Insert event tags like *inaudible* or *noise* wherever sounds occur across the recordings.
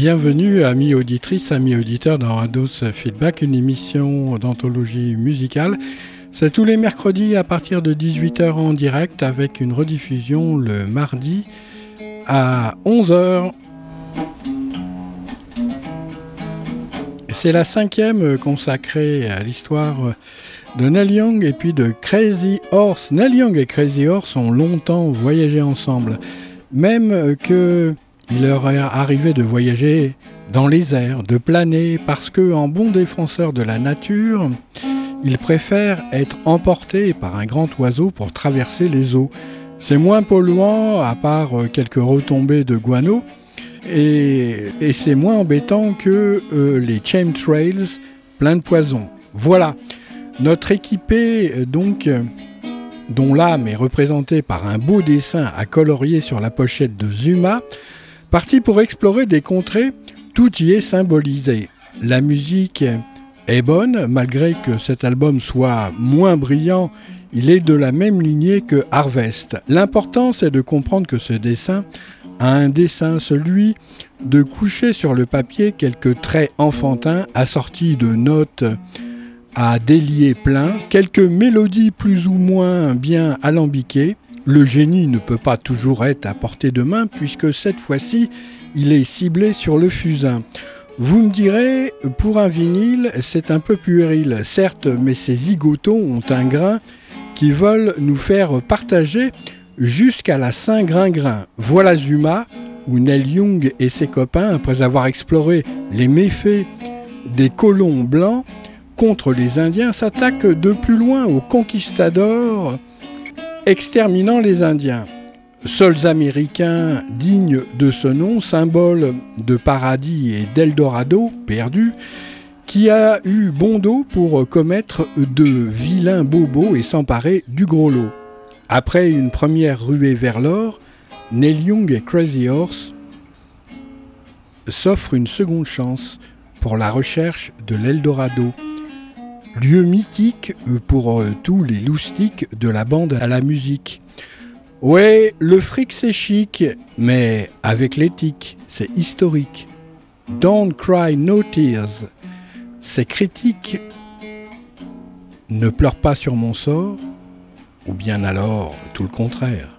Bienvenue, amis auditrices, amis auditeurs, dans Ados Feedback, une émission d'anthologie musicale. C'est tous les mercredis à partir de 18h en direct avec une rediffusion le mardi à 11h. C'est la cinquième consacrée à l'histoire de Neil Young et puis de Crazy Horse. Neil Young et Crazy Horse ont longtemps voyagé ensemble, même que il leur est arrivé de voyager dans les airs, de planer, parce que, en bon défenseur de la nature, ils préfèrent être emportés par un grand oiseau pour traverser les eaux. C'est moins polluant, à part quelques retombées de guano, et, c'est moins embêtant que euh, les chemtrails pleins de poison. Voilà, notre équipé, donc, dont l'âme est représentée par un beau dessin à colorier sur la pochette de Zuma, Parti pour explorer des contrées, tout y est symbolisé. La musique est bonne, malgré que cet album soit moins brillant, il est de la même lignée que Harvest. L'important c'est de comprendre que ce dessin a un dessin, celui de coucher sur le papier quelques traits enfantins assortis de notes à délier plein, quelques mélodies plus ou moins bien alambiquées, le génie ne peut pas toujours être à portée de main puisque cette fois-ci, il est ciblé sur le fusain. Vous me direz, pour un vinyle, c'est un peu puéril, certes, mais ces zigotos ont un grain qui veulent nous faire partager jusqu'à la Saint-Gringrin. Voilà Zuma, où Neil Young et ses copains, après avoir exploré les méfaits des colons blancs contre les Indiens, s'attaquent de plus loin aux conquistadors exterminant les Indiens. Seuls Américains dignes de ce nom, symbole de paradis et d'Eldorado perdu, qui a eu bon dos pour commettre de vilains bobos et s'emparer du gros lot. Après une première ruée vers l'or, Neil Young et Crazy Horse s'offrent une seconde chance pour la recherche de l'Eldorado lieu mythique pour euh, tous les loustiques de la bande à la musique. Ouais, le fric c'est chic, mais avec l'éthique, c'est historique. Don't cry no tears. C'est critique. Ne pleure pas sur mon sort, ou bien alors tout le contraire.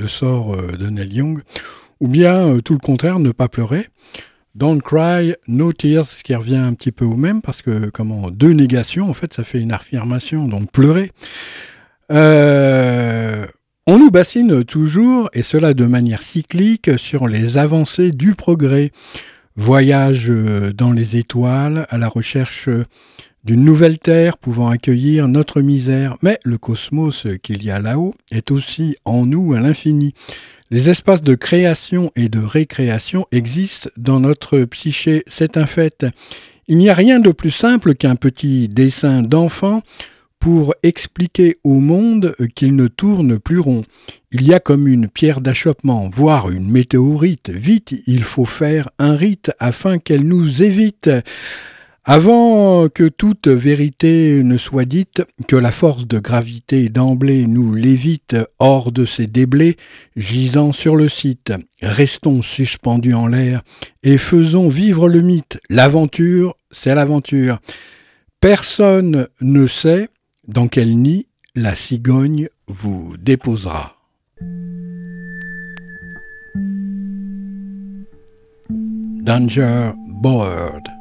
Le sort de Neil Young, ou bien tout le contraire, ne pas pleurer. Don't cry, no tears, ce qui revient un petit peu au même, parce que comment deux négations, en fait, ça fait une affirmation, donc pleurer. on nous bassine toujours, et cela de manière cyclique, sur les avancées du progrès. Voyage dans les étoiles, à la recherche d'une nouvelle terre pouvant accueillir notre misère, mais le cosmos qu'il y a là-haut est aussi en nous à l'infini. Les espaces de création et de récréation existent dans notre psyché, c'est un fait. Il n'y a rien de plus simple qu'un petit dessin d'enfant pour expliquer au monde qu'il ne tourne plus rond. Il y a comme une pierre d'achoppement, voire une météorite. Vite, il faut faire un rite afin qu'elle nous évite. Avant que toute vérité ne soit dite, que la force de gravité d'emblée nous l'évite hors de ces déblais gisant sur le site, restons suspendus en l'air et faisons vivre le mythe. L'aventure, c'est l'aventure. Personne ne sait dans quel nid la cigogne vous déposera. Danger Bird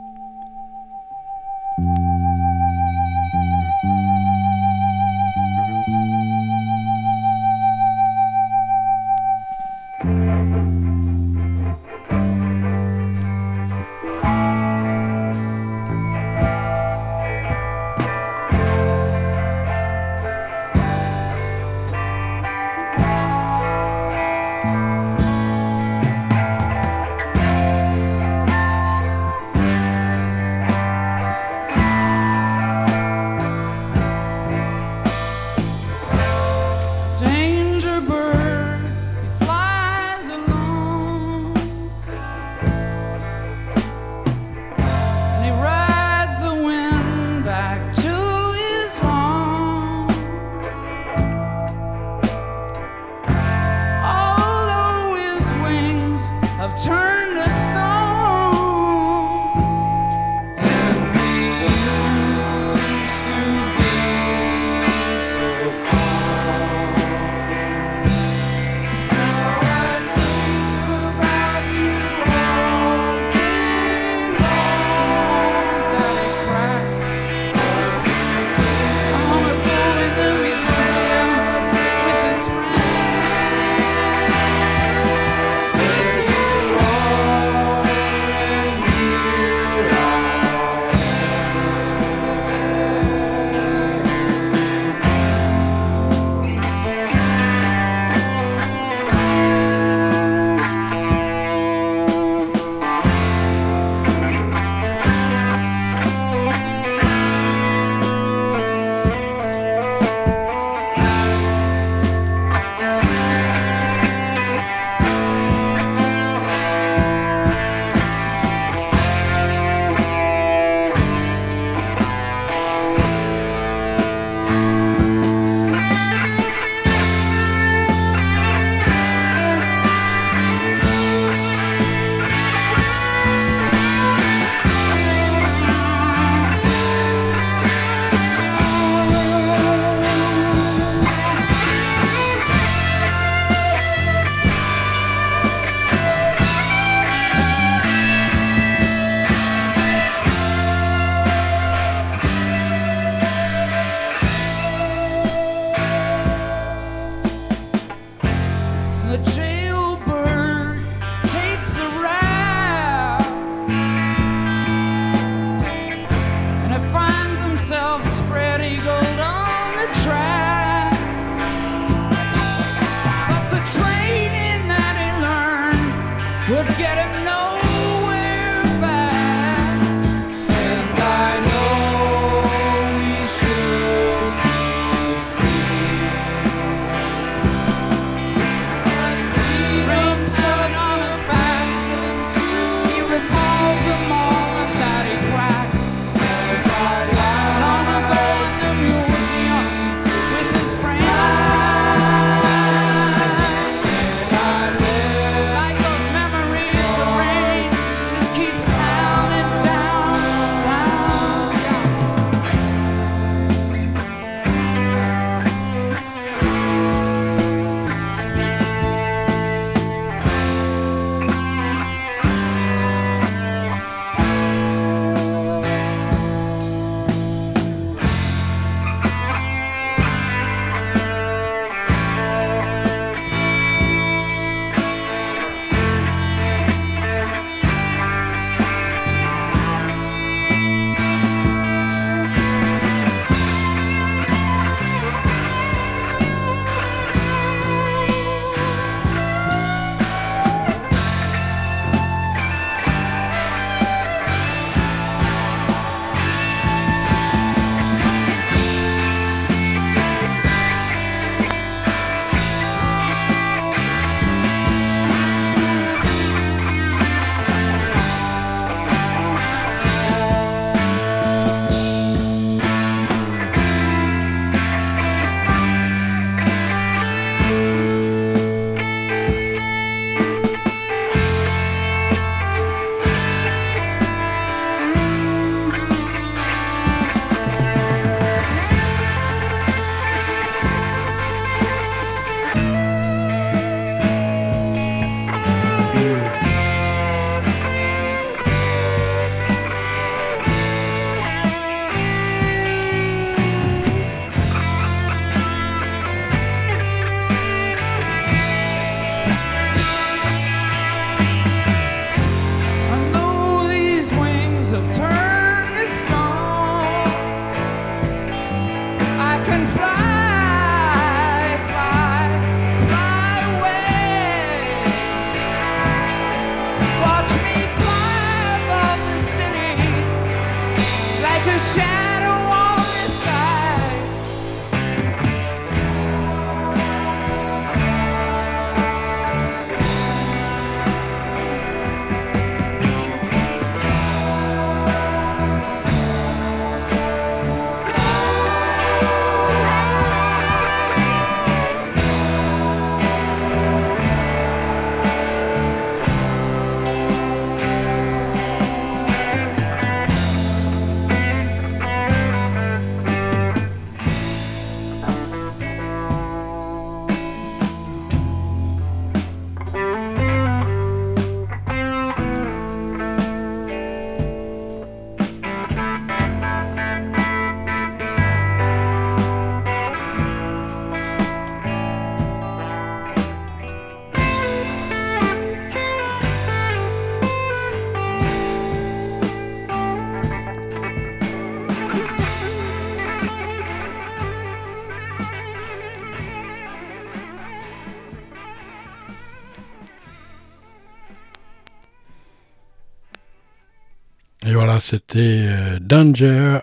c'était euh, Danger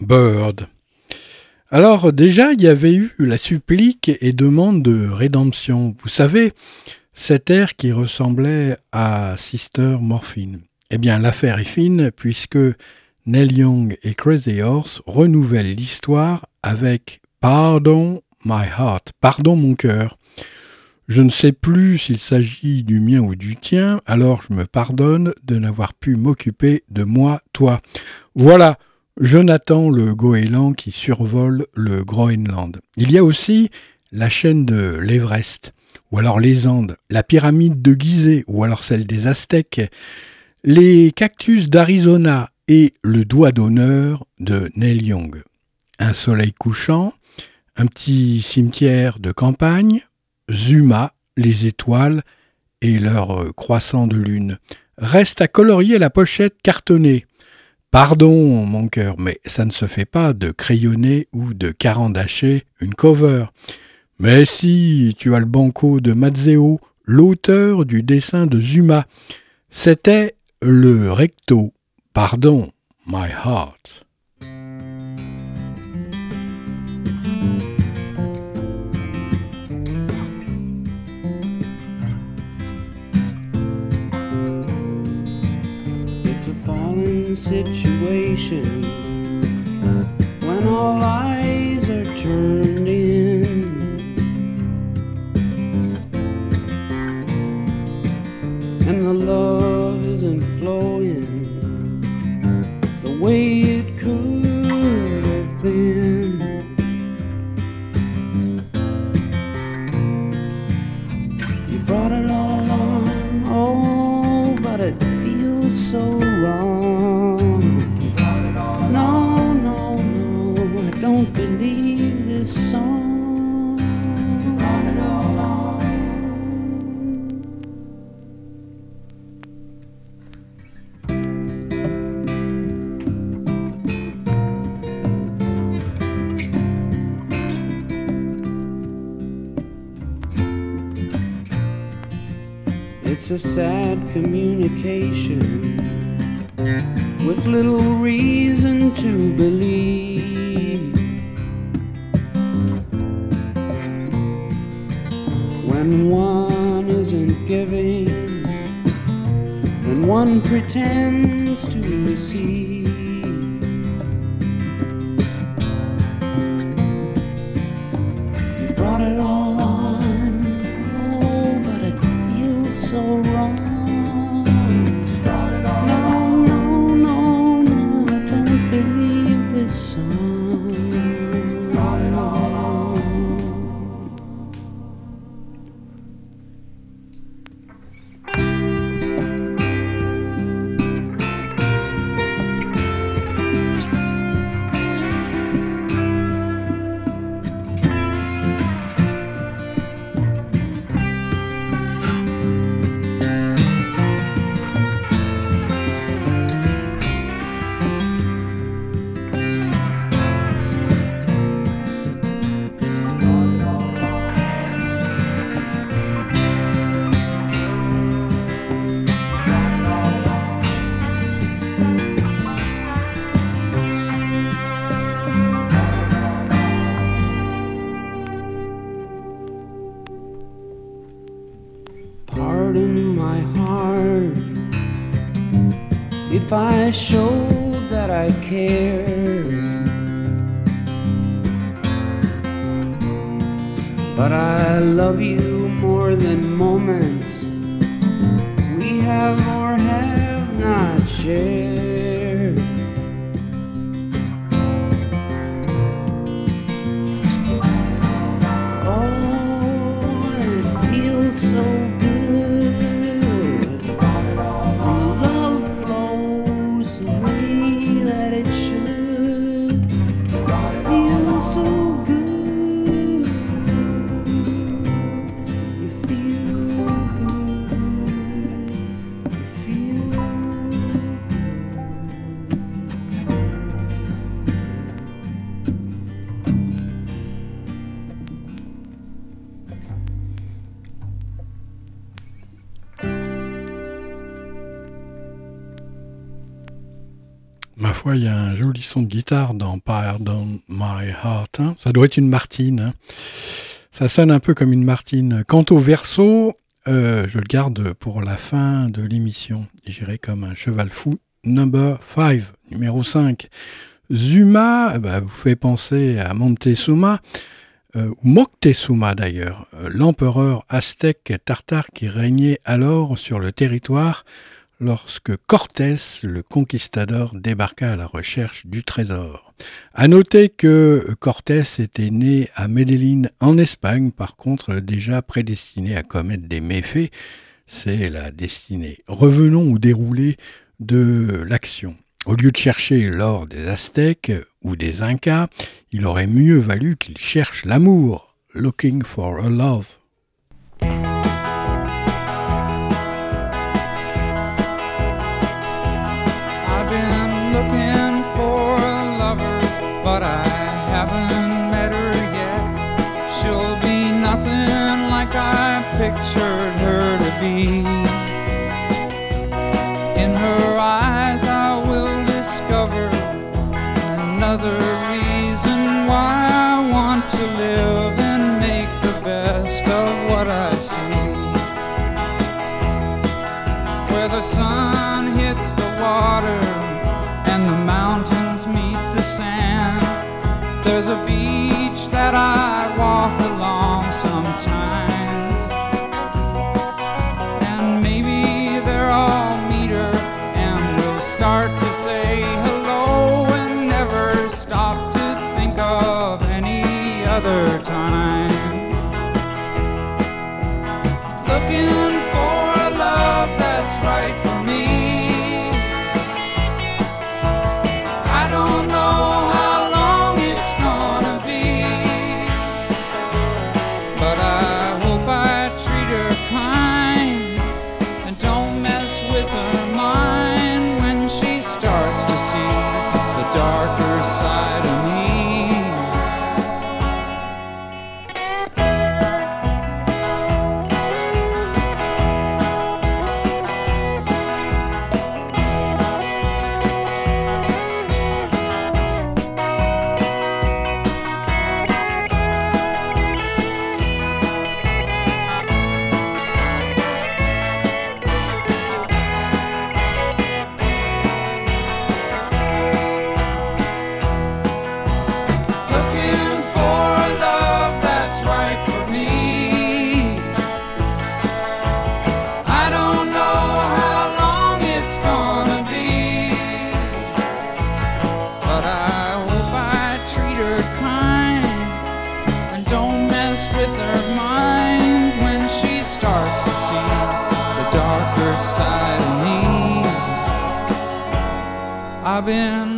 Bird. Alors déjà, il y avait eu la supplique et demande de rédemption. Vous savez, cet air qui ressemblait à Sister Morphine. Eh bien, l'affaire est fine puisque Neil Young et Crazy Horse renouvellent l'histoire avec Pardon My Heart, pardon mon cœur. Je ne sais plus s'il s'agit du mien ou du tien, alors je me pardonne de n'avoir pu m'occuper de moi, toi. Voilà, Jonathan le goéland qui survole le Groenland. Il y a aussi la chaîne de l'Everest, ou alors les Andes, la pyramide de Gizeh, ou alors celle des Aztèques, les cactus d'Arizona et le doigt d'honneur de Neil Young. Un soleil couchant, un petit cimetière de campagne, Zuma, les étoiles et leur euh, croissant de lune. Reste à colorier la pochette cartonnée. Pardon, mon cœur, mais ça ne se fait pas de crayonner ou de carandacher une cover. Mais si, tu as le banco de Mazzeo, l'auteur du dessin de Zuma. C'était le recto. Pardon, my heart. Situation when all eyes are turned in. And the love isn't flowing the way It's a sad communication with little reason to believe. When one isn't giving, then one pretends to receive. Show. Il y a un joli son de guitare dans Pardon My Heart. Hein. Ça doit être une Martine. Hein. Ça sonne un peu comme une Martine. Quant au verso, euh, je le garde pour la fin de l'émission. J'irai comme un cheval fou. Number 5, numéro 5. Zuma eh ben, vous fait penser à Montezuma, euh, Moctezuma d'ailleurs, euh, l'empereur aztèque tartare qui régnait alors sur le territoire lorsque Cortés, le conquistador, débarqua à la recherche du trésor. À noter que Cortés était né à Medellín en Espagne, par contre déjà prédestiné à commettre des méfaits, c'est la destinée. Revenons au déroulé de l'action. Au lieu de chercher l'or des Aztèques ou des Incas, il aurait mieux valu qu'il cherche l'amour, looking for a love. Nothing like I pictured her to be. In her eyes, I will discover another reason why I want to live and make the best of what I see. Where the sun hits the water and the mountains meet the sand. There's a beach that I sometime. I've been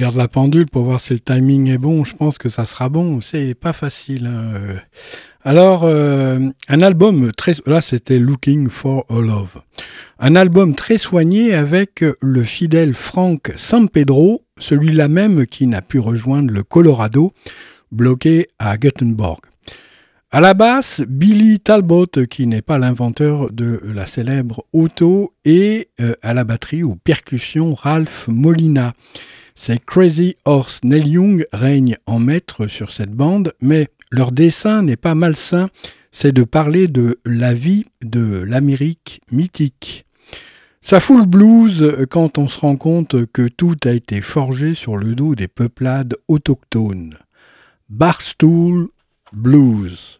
regarde la pendule pour voir si le timing est bon. Je pense que ça sera bon. C'est pas facile. Hein, euh. Alors, euh, un album très... Là, c'était Looking for a Love. Un album très soigné avec le fidèle Frank Pedro, celui-là même qui n'a pu rejoindre le Colorado, bloqué à Göteborg. À la basse, Billy Talbot, qui n'est pas l'inventeur de la célèbre auto, et euh, à la batterie ou percussion, Ralph Molina. C'est Crazy Horse Neil Young règne en maître sur cette bande, mais leur dessin n'est pas malsain, c'est de parler de la vie de l'Amérique mythique. Ça fout le blues quand on se rend compte que tout a été forgé sur le dos des peuplades autochtones. Barstool Blues.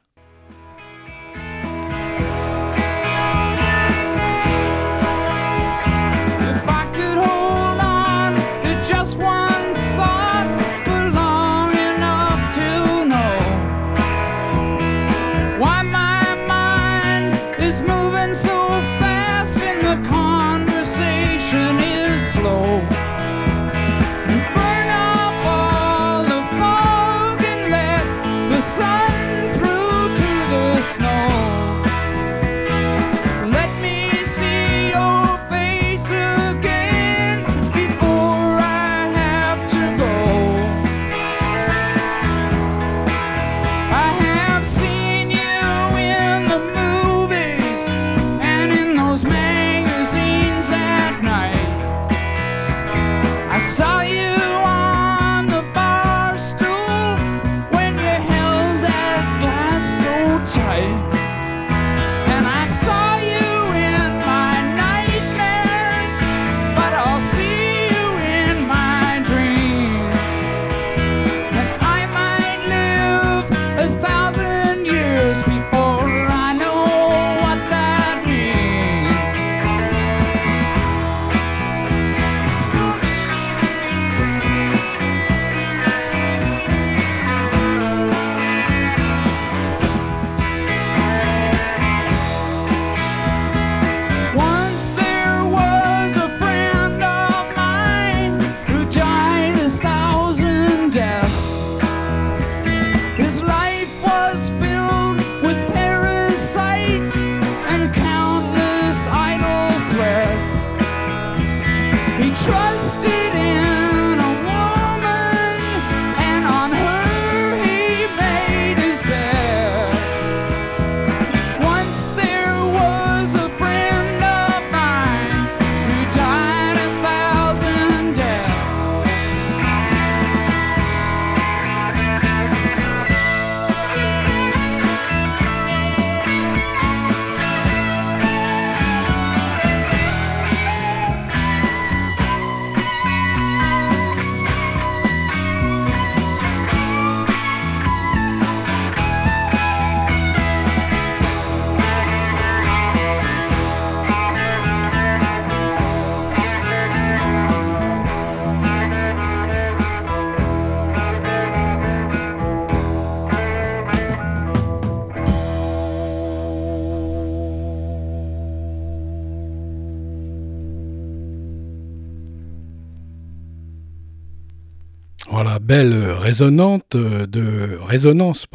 Belle résonante de résonance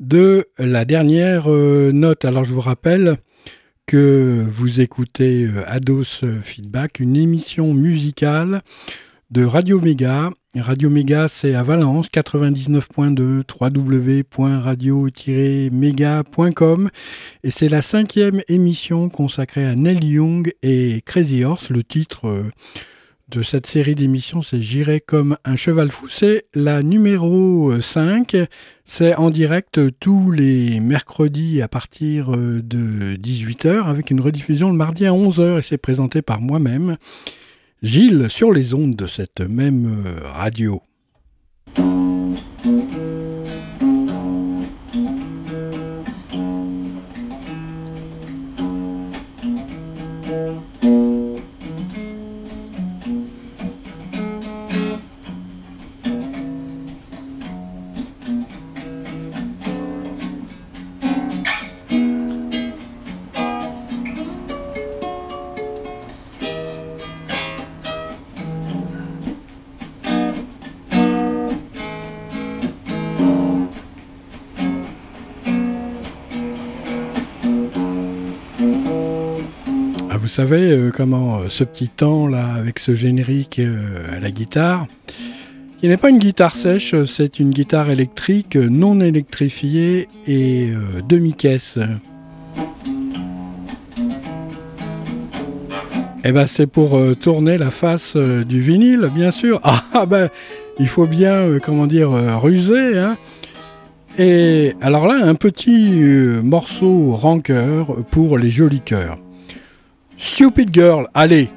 de la dernière euh, note. Alors je vous rappelle que vous écoutez euh, Ados Feedback, une émission musicale de Radio Méga. Radio Méga, c'est à Valence, 99.2, www.radio-méga.com. Et c'est la cinquième émission consacrée à Neil Young et Crazy Horse. Le titre euh, de cette série d'émissions, c'est J'irai comme un cheval fou. C'est la numéro 5. C'est en direct tous les mercredis à partir euh, de 18h avec une rediffusion le mardi à 11h et c'est présenté par moi-même, Gilles, sur les ondes de cette même euh, radio. Savez euh, comment euh, ce petit temps là avec ce générique euh, à la guitare, qui n'est pas une guitare sèche, c'est une guitare électrique non électrifiée et demi-caisse. Eh ben c'est pour tourner la face du vinyle, bien sûr. *laughs* Ah ben, il faut bien, comment dire, ruser. Hein. Et alors là, un petit morceau rancœur pour les jolis cœurs. Stupid Girl, allez,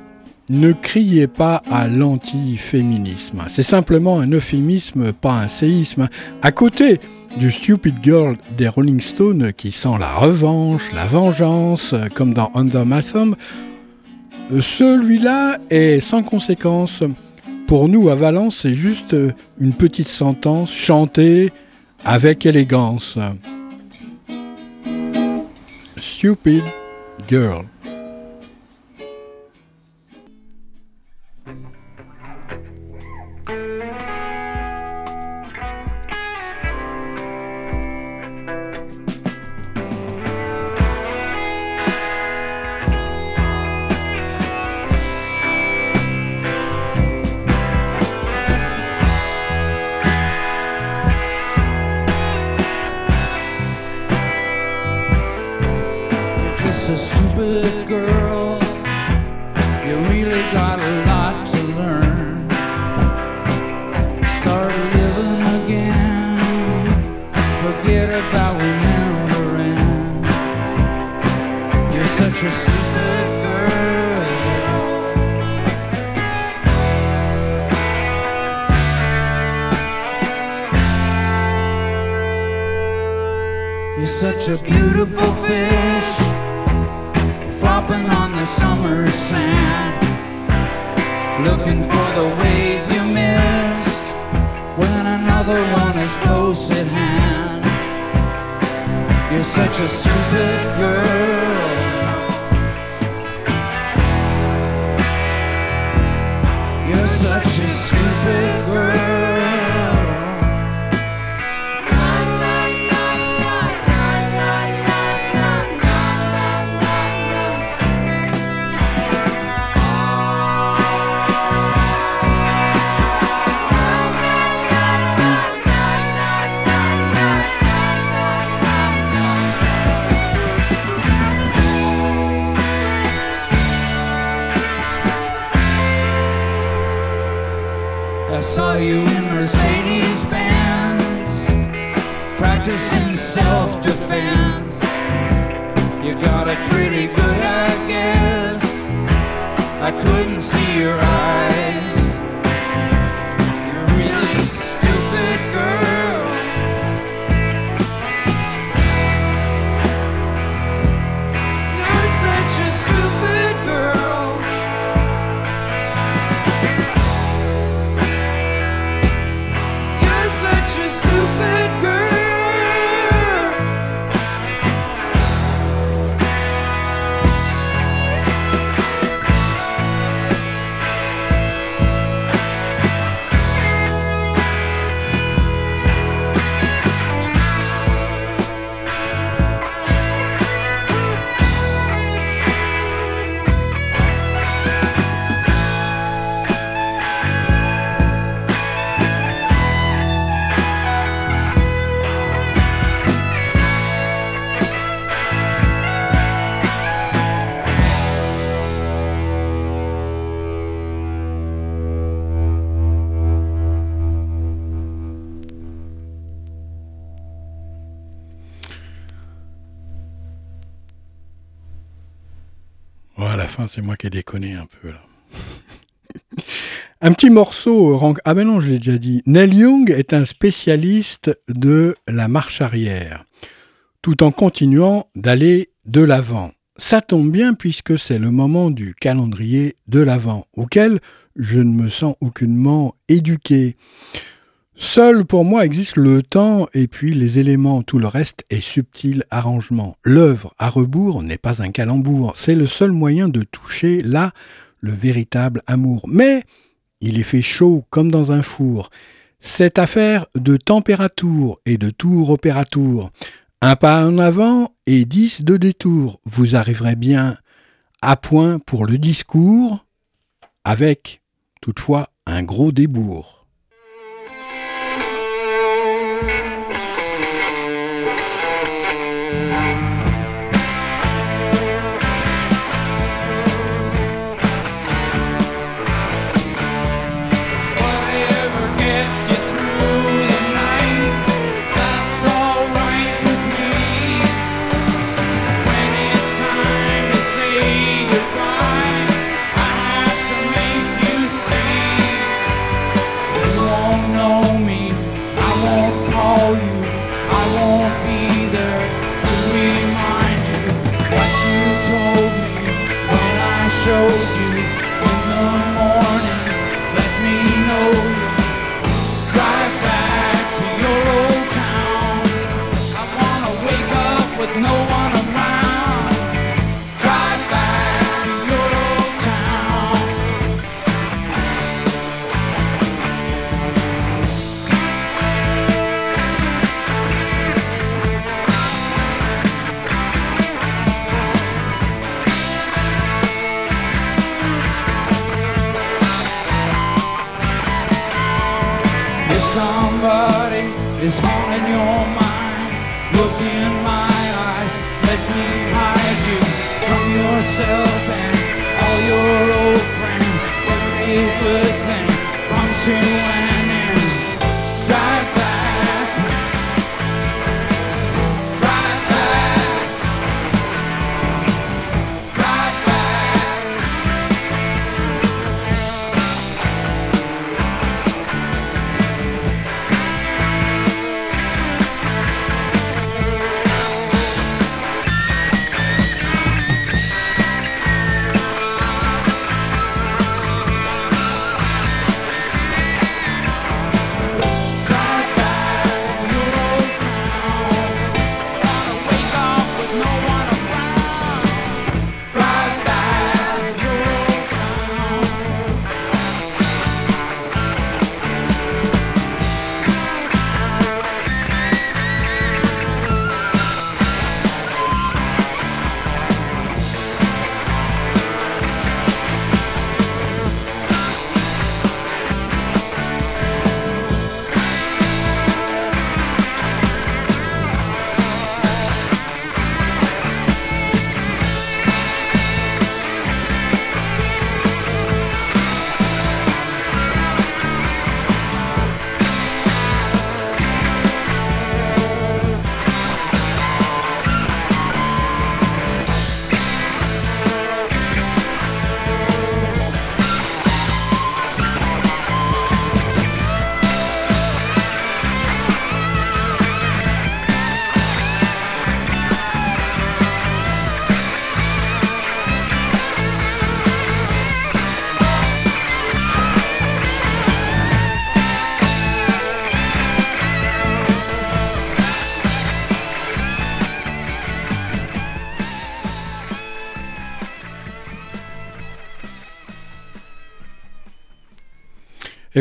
ne criez pas à l'anti-féminisme. C'est simplement un euphémisme, pas un séisme. À côté du Stupid Girl des Rolling Stones qui sent la revanche, la vengeance, comme dans Under My Thumb, celui-là est sans conséquence. Pour nous, à Valence, c'est juste une petite sentence chantée avec élégance. Stupid Girl. such a beautiful fish flopping on the summer sand looking for the wave you missed when another one is close at hand. You're such a stupid girl. You're such a stupid girl. self-defense. You got it pretty good, I guess. I couldn't see your eyes. C'est moi qui ai un peu *laughs* un petit morceau. Ah ben non, je l'ai déjà dit. Neil Young est un spécialiste de la marche arrière, tout en continuant d'aller de l'avant. Ça tombe bien puisque c'est le moment du calendrier de l'avant, auquel je ne me sens aucunement éduqué. Seul pour moi existe le temps et puis les éléments, tout le reste est subtil arrangement. L'œuvre à rebours n'est pas un calembour, c'est le seul moyen de toucher là le véritable amour. Mais il est fait chaud comme dans un four. Cette affaire de température et de tour opérature, un pas en avant et dix de détour, vous arriverez bien à point pour le discours, avec toutefois un gros débours.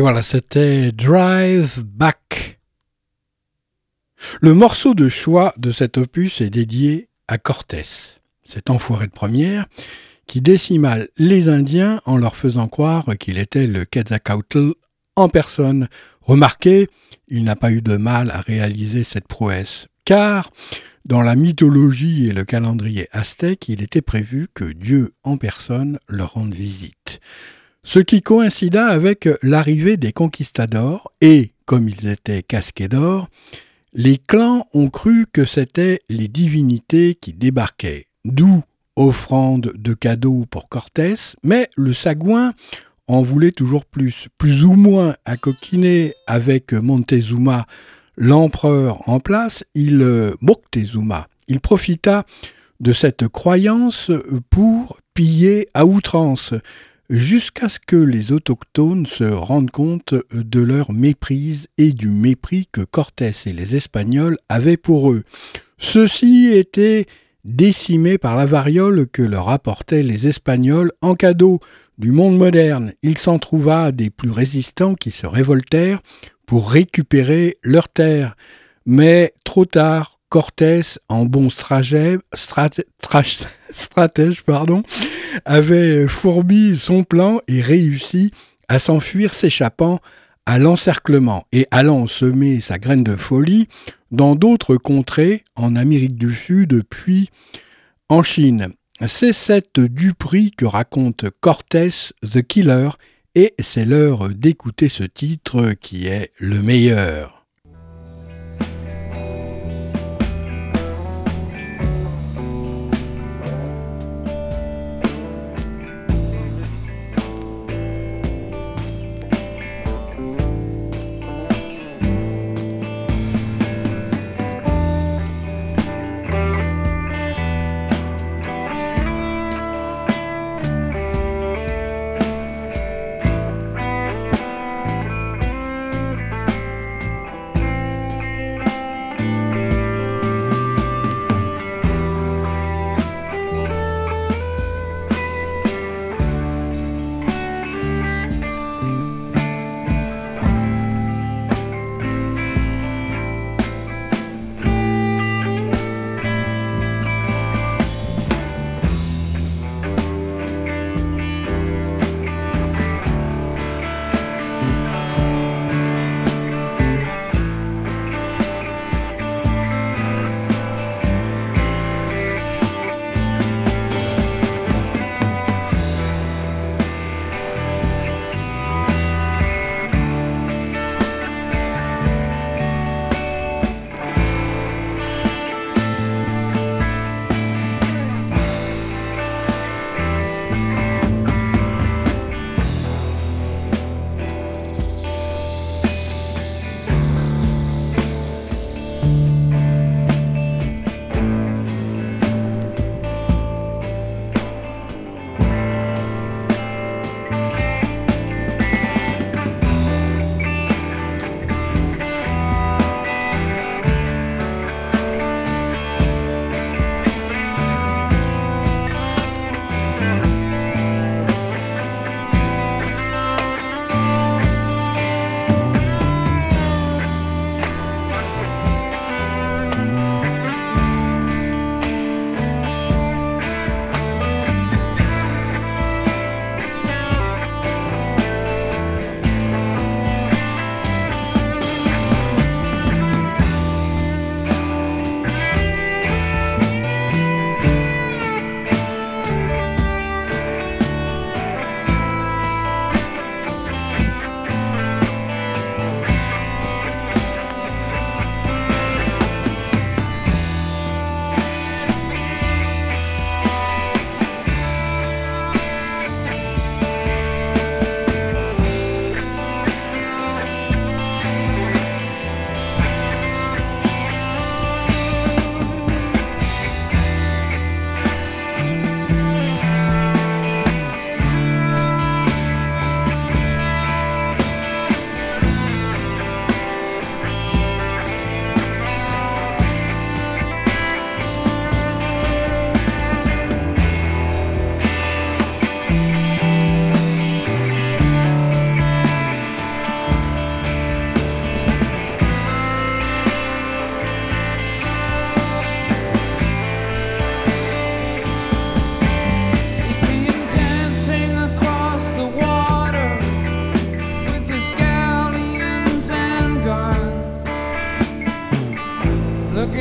Voilà, c'était Drive Back. Le morceau de choix de cet opus est dédié à Cortés, cet enfoiré de première, qui décima les Indiens en leur faisant croire qu'il était le Quetzalcoatl en personne. Remarquez, il n'a pas eu de mal à réaliser cette prouesse, car dans la mythologie et le calendrier aztèque, il était prévu que Dieu en personne leur rende visite ce qui coïncida avec l'arrivée des conquistadors et, comme ils étaient casqués d'or, les clans ont cru que c'étaient les divinités qui débarquaient, d'où offrande de cadeaux pour Cortés, mais le Sagouin en voulait toujours plus, plus ou moins à coquiner avec Montezuma, l'empereur en place, il euh, Moctezuma, il profita de cette croyance pour piller à outrance jusqu'à ce que les autochtones se rendent compte de leur méprise et du mépris que Cortés et les Espagnols avaient pour eux. Ceux-ci étaient décimés par la variole que leur apportaient les Espagnols en cadeau du monde moderne. Il s'en trouva des plus résistants qui se révoltèrent pour récupérer leurs terres. Mais trop tard, Cortés, en bon *laughs* stratège, avait fourbi son plan et réussi à s'enfuir s'échappant à l'encerclement et allant semer sa graine de folie dans d'autres contrées, en Amérique du Sud, puis en Chine. C'est cette duperie que raconte Cortés The Killer, et c'est l'heure d'écouter ce titre qui est le meilleur.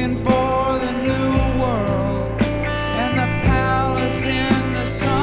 looking for the new world and the palace in the sun.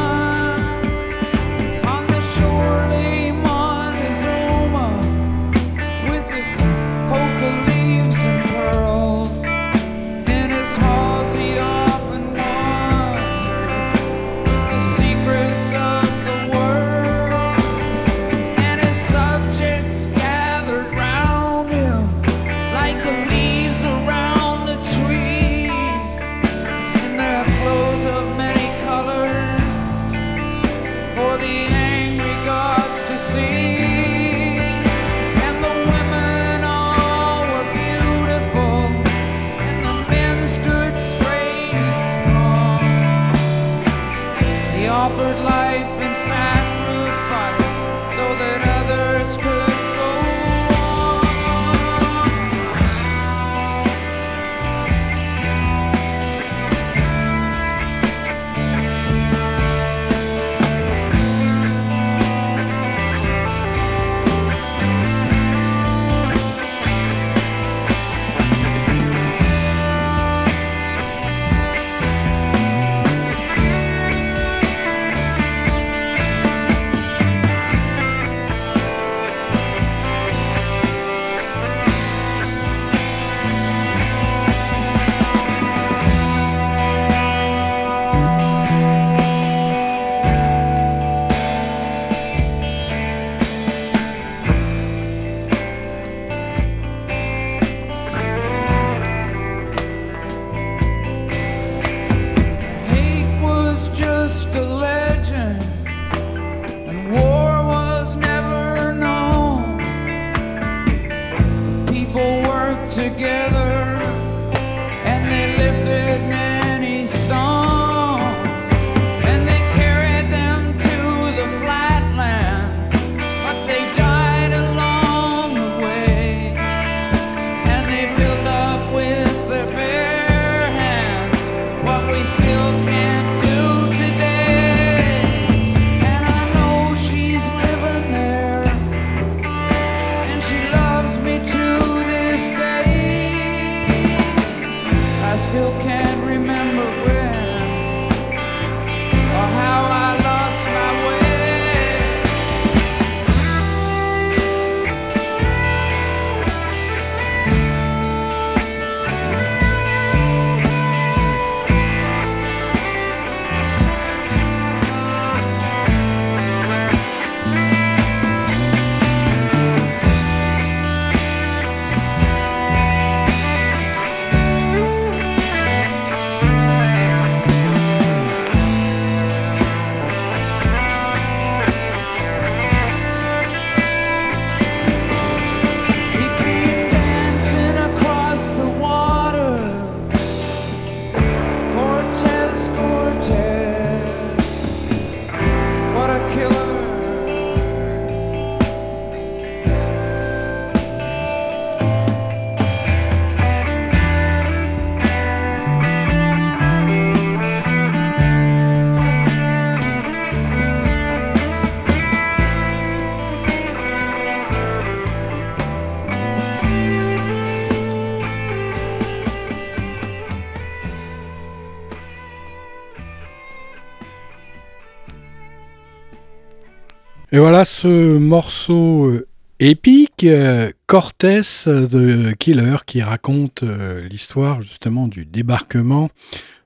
Et voilà ce morceau euh, épique, euh, Cortés de Killer, qui raconte euh, l'histoire justement du débarquement,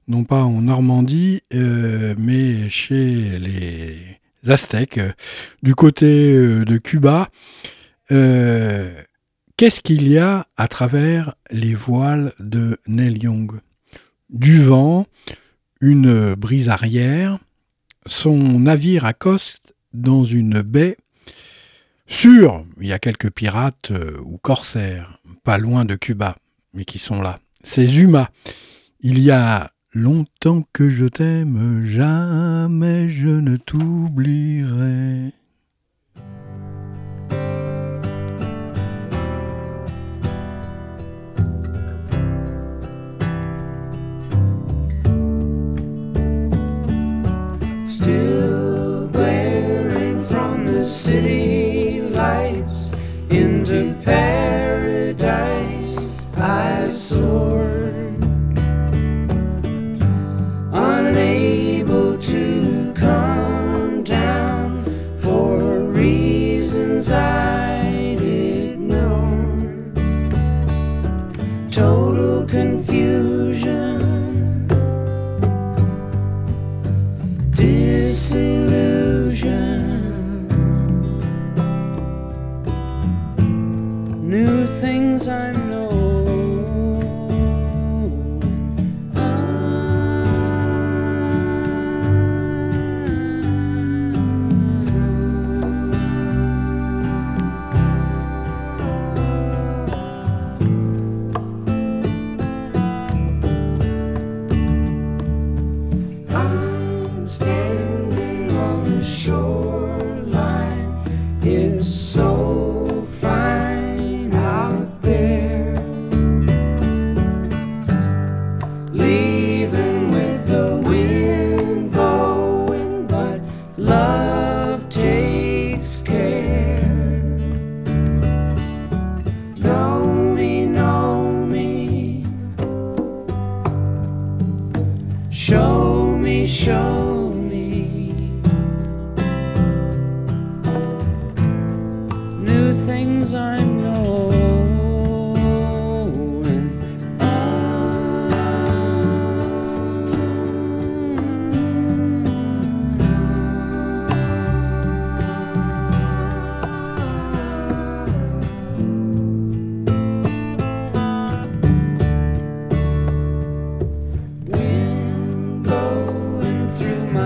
non pas en Normandie, mais chez les Aztèques, du côté de Cuba. Qu'est-ce qu'il y a à travers les voiles de Neil Young? Du vent, une brise arrière, son navire accoste dans une baie. Sûr, il y a quelques pirates euh, ou corsaires, pas loin de Cuba, mais qui sont là. C'est Zuma. Il y a longtemps que je t'aime, jamais je ne t'oublierai. past.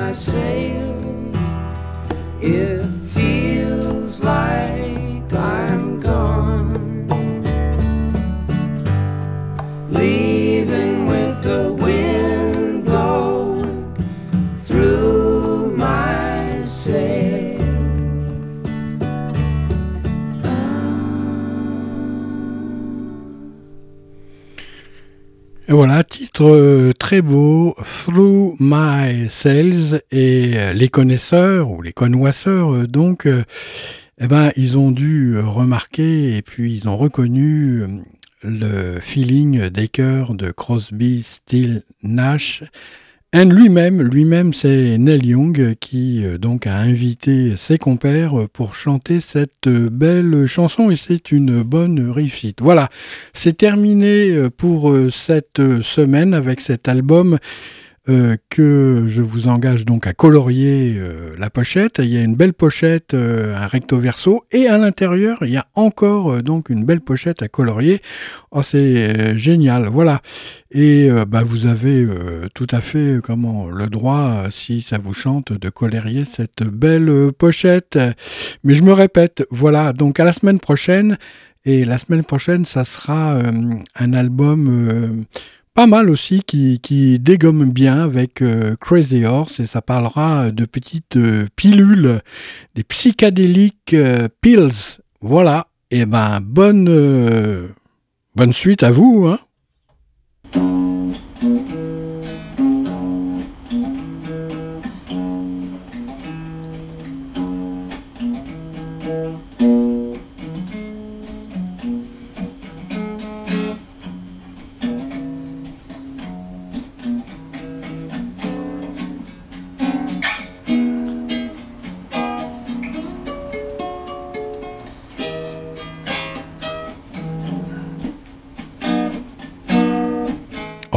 my sails. If euh, très beau, Through My Cells, et euh, les connaisseurs, ou les connoisseurs, euh, donc, eh ben, ils ont dû remarquer, et puis ils ont reconnu le feeling des chœurs de Crosby, Still, Nash, lui-même, lui-même, c'est Neil Young qui euh, donc a invité ses compères pour chanter cette belle chanson et c'est une bonne réussite. Voilà, c'est terminé euh, pour euh, cette semaine avec cet album euh, que je vous engage donc à colorier euh, la pochette. Il y a une belle pochette, euh, un recto verso, et à l'intérieur, il y a encore donc une belle pochette à colorier. Oh, c'est génial, voilà. Et bah, vous avez tout à fait comment le droit, si ça vous chante, de colorier cette belle pochette. Mais je me répète, voilà. Donc à la semaine prochaine. Et la semaine prochaine, ça sera un album pas mal aussi qui, dégomme bien avec euh, Crazy Horse et ça parlera de petites euh, pilules, des psychédéliques euh, pills. Voilà. Et eh ben bonne bonne suite à vous. Hein.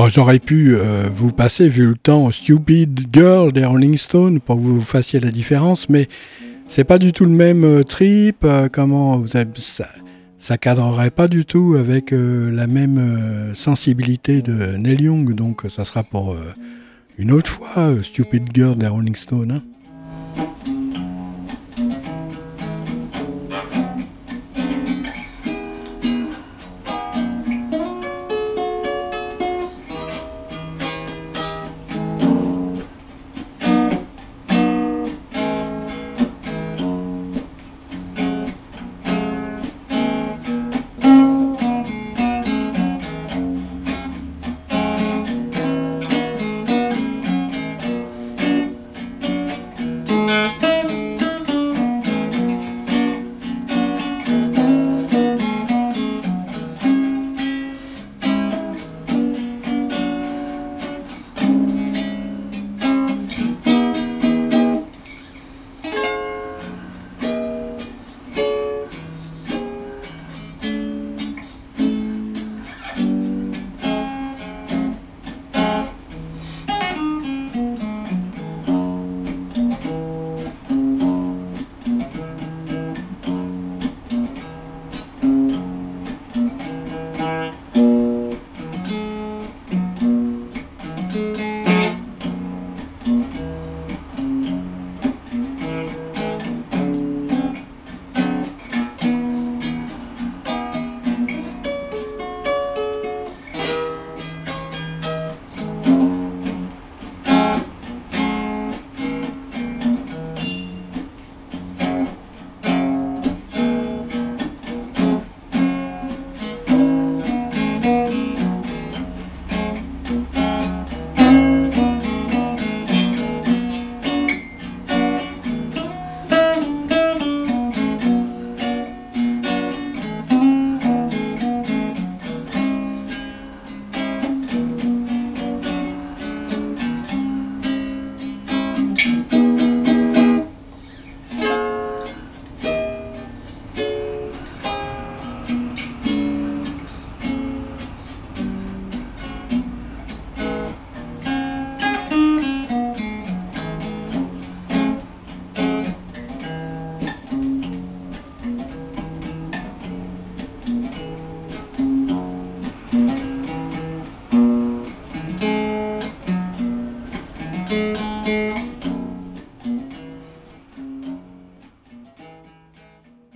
J'aurais pu euh, vous passer, vu le temps, Stupid Girl des Rolling Stones pour que vous fassiez la différence, mais c'est pas du tout le même euh, trip. Euh, comment vous ça, ça cadrerait pas du tout avec la même sensibilité de Neil Young, donc ça sera pour une autre fois, Stupid Girl des Rolling Stones. Hein.